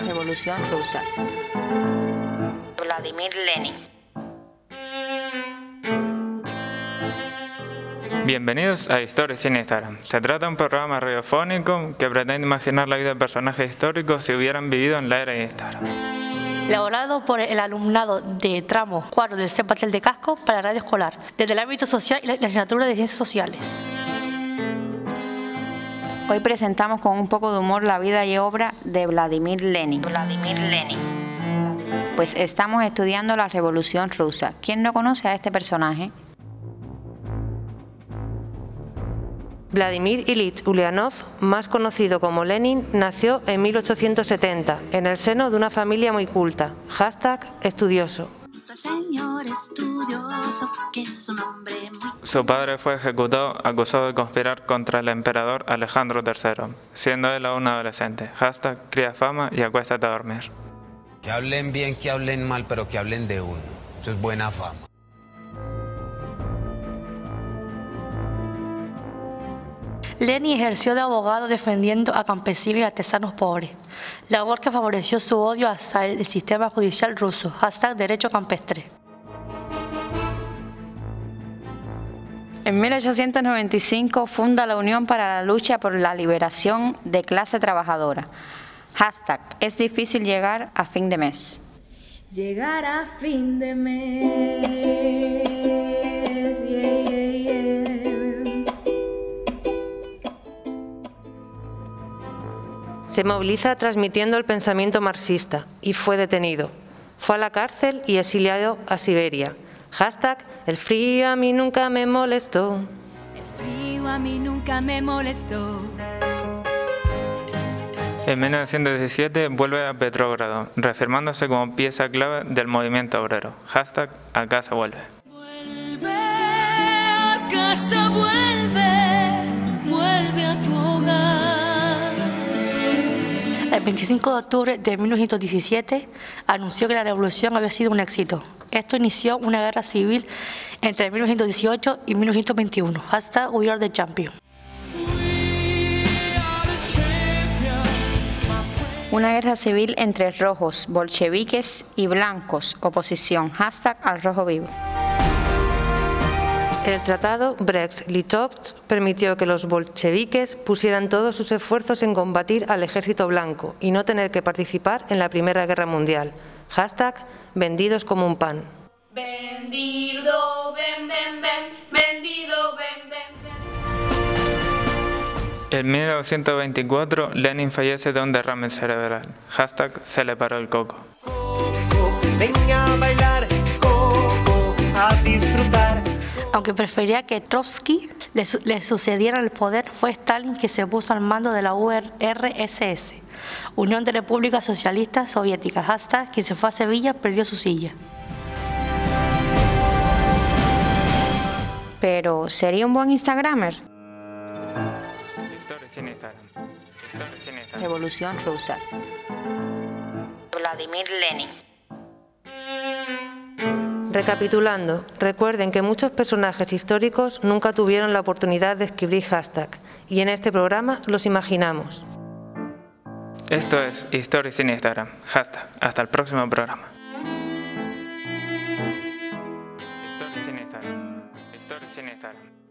Revolución rusa. Vladimir Lenin. Bienvenidos a Historias en Instagram. Se trata de un programa radiofónico que pretende imaginar la vida de personajes históricos si hubieran vivido en la era de Instagram. elaborado por el alumnado de tramo 4 del CEPATEL de Casco para radio escolar, desde el ámbito social y la la asignatura de ciencias sociales. Hoy presentamos con un poco de humor la vida y obra de Vladimir Lenin. Vladimir Lenin. Pues estamos estudiando la Revolución Rusa. ¿Quién no conoce a este personaje? Vladimir Ilich Ulyanov, más conocido como Lenin, nació en 1870 en el seno de una familia muy culta. Hashtag estudioso. Señor estudioso, que es un hombre muy Su padre fue ejecutado acusado de conspirar contra el emperador Alejandro III, siendo él aún adolescente. Hashtag cría fama y acuéstate a dormir. Que hablen bien, que hablen mal, pero que hablen de uno. Eso es buena fama. Lenin ejerció de abogado defendiendo a campesinos y artesanos pobres, labor que favoreció su odio hacia el sistema judicial ruso. Hashtag derecho campestre. En 1895 funda la Unión para la Lucha por la Liberación de Clase Trabajadora. Hashtag es difícil llegar a fin de mes. Llegar a fin de mes. Se moviliza transmitiendo el pensamiento marxista y fue detenido. Fue a la cárcel y exiliado a Siberia. Hashtag el frío a mí nunca me molestó. El frío a mí nunca me molestó. En 1917 vuelve a Petrógrado, reafirmándose como pieza clave del movimiento obrero. Hashtag a casa vuelve. Vuelve a casa, vuelve, El 25 de octubre de 1917 anunció que la revolución había sido un éxito. Esto inició una guerra civil entre 1918 y 1921. Hashtag We are the champion. Una guerra civil entre rojos, bolcheviques y blancos. Oposición. Hashtag al rojo vivo. El tratado Brest-Litovsk permitió que los bolcheviques pusieran todos sus esfuerzos en combatir al ejército blanco y no tener que participar en la Primera Guerra Mundial. Hashtag vendidos como un pan. Vendido, ven, ven, ven, vendido, ven, ven, ven. En 1924 Lenin fallece de un derrame cerebral. Hashtag se le paró el coco. Venga a bailar, Aunque prefería que Trotsky le, su- le sucediera el poder, fue Stalin que se puso al mando de la URSS, Unión de Repúblicas Socialistas Soviéticas. Hasta quien se fue a Sevilla perdió su silla. Pero, ¿sería un buen Instagramer? Instagram. Instagram. Revolución rusa. Vladimir Lenin. Recapitulando, recuerden que muchos personajes históricos nunca tuvieron la oportunidad de escribir hashtag y en este programa los imaginamos. Esto es Historia en Instagram. Hashtag. Hasta el próximo programa. Instagram. Instagram.